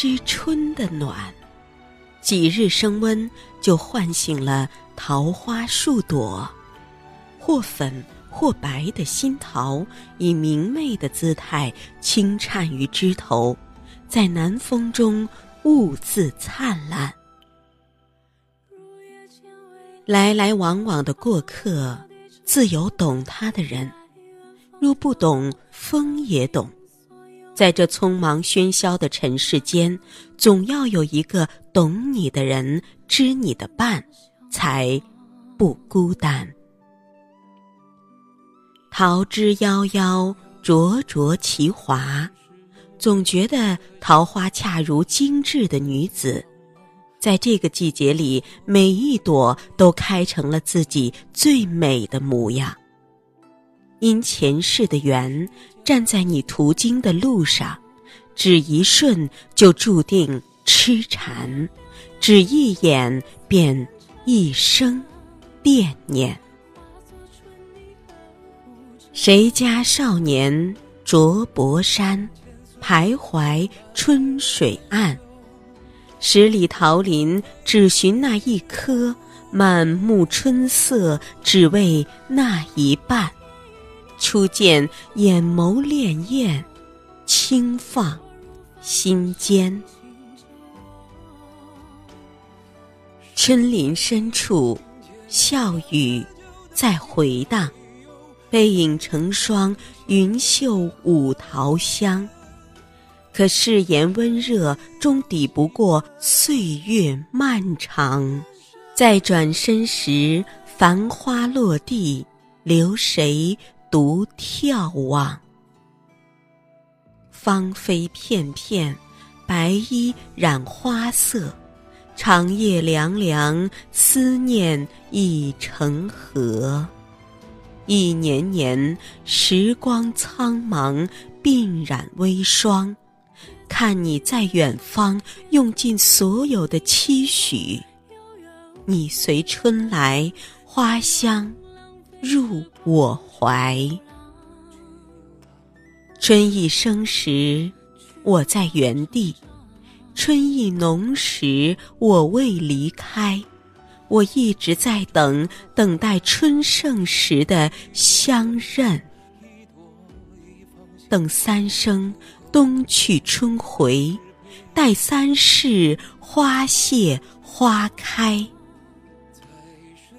知春的暖。几日升温，就唤醒了桃花数朵，或粉或白的新桃，以明媚的姿态轻颤于枝头，在南风中兀自灿烂。来来往往的过客，自有懂他的人；若不懂，风也懂。在这匆忙喧嚣的尘世间，总要有一个懂你的人，知你的伴，才不孤单。桃之夭夭，灼灼其华，总觉得桃花恰如精致的女子，在这个季节里，每一朵都开成了自己最美的模样。因前世的缘，站在你途经的路上，只一瞬就注定痴缠，只一眼便一生惦念。谁家少年着薄衫，徘徊春水岸？十里桃林，只寻那一颗，满目春色，只为那一半。初见眼眸潋滟，轻放心间。春林深处，笑语在回荡，背影成双，云袖舞桃香。可誓言温热，终抵不过岁月漫长。在转身时，繁花落地，留谁？独眺望，芳菲片片，白衣染花色，长夜凉凉，思念已成河。一年年，时光苍茫，鬓染微霜。看你在远方，用尽所有的期许。你随春来，花香入我。怀，春意生时，我在原地；春意浓时，我未离开。我一直在等，等待春盛时的相认。等三生冬去春回，待三世花谢花开。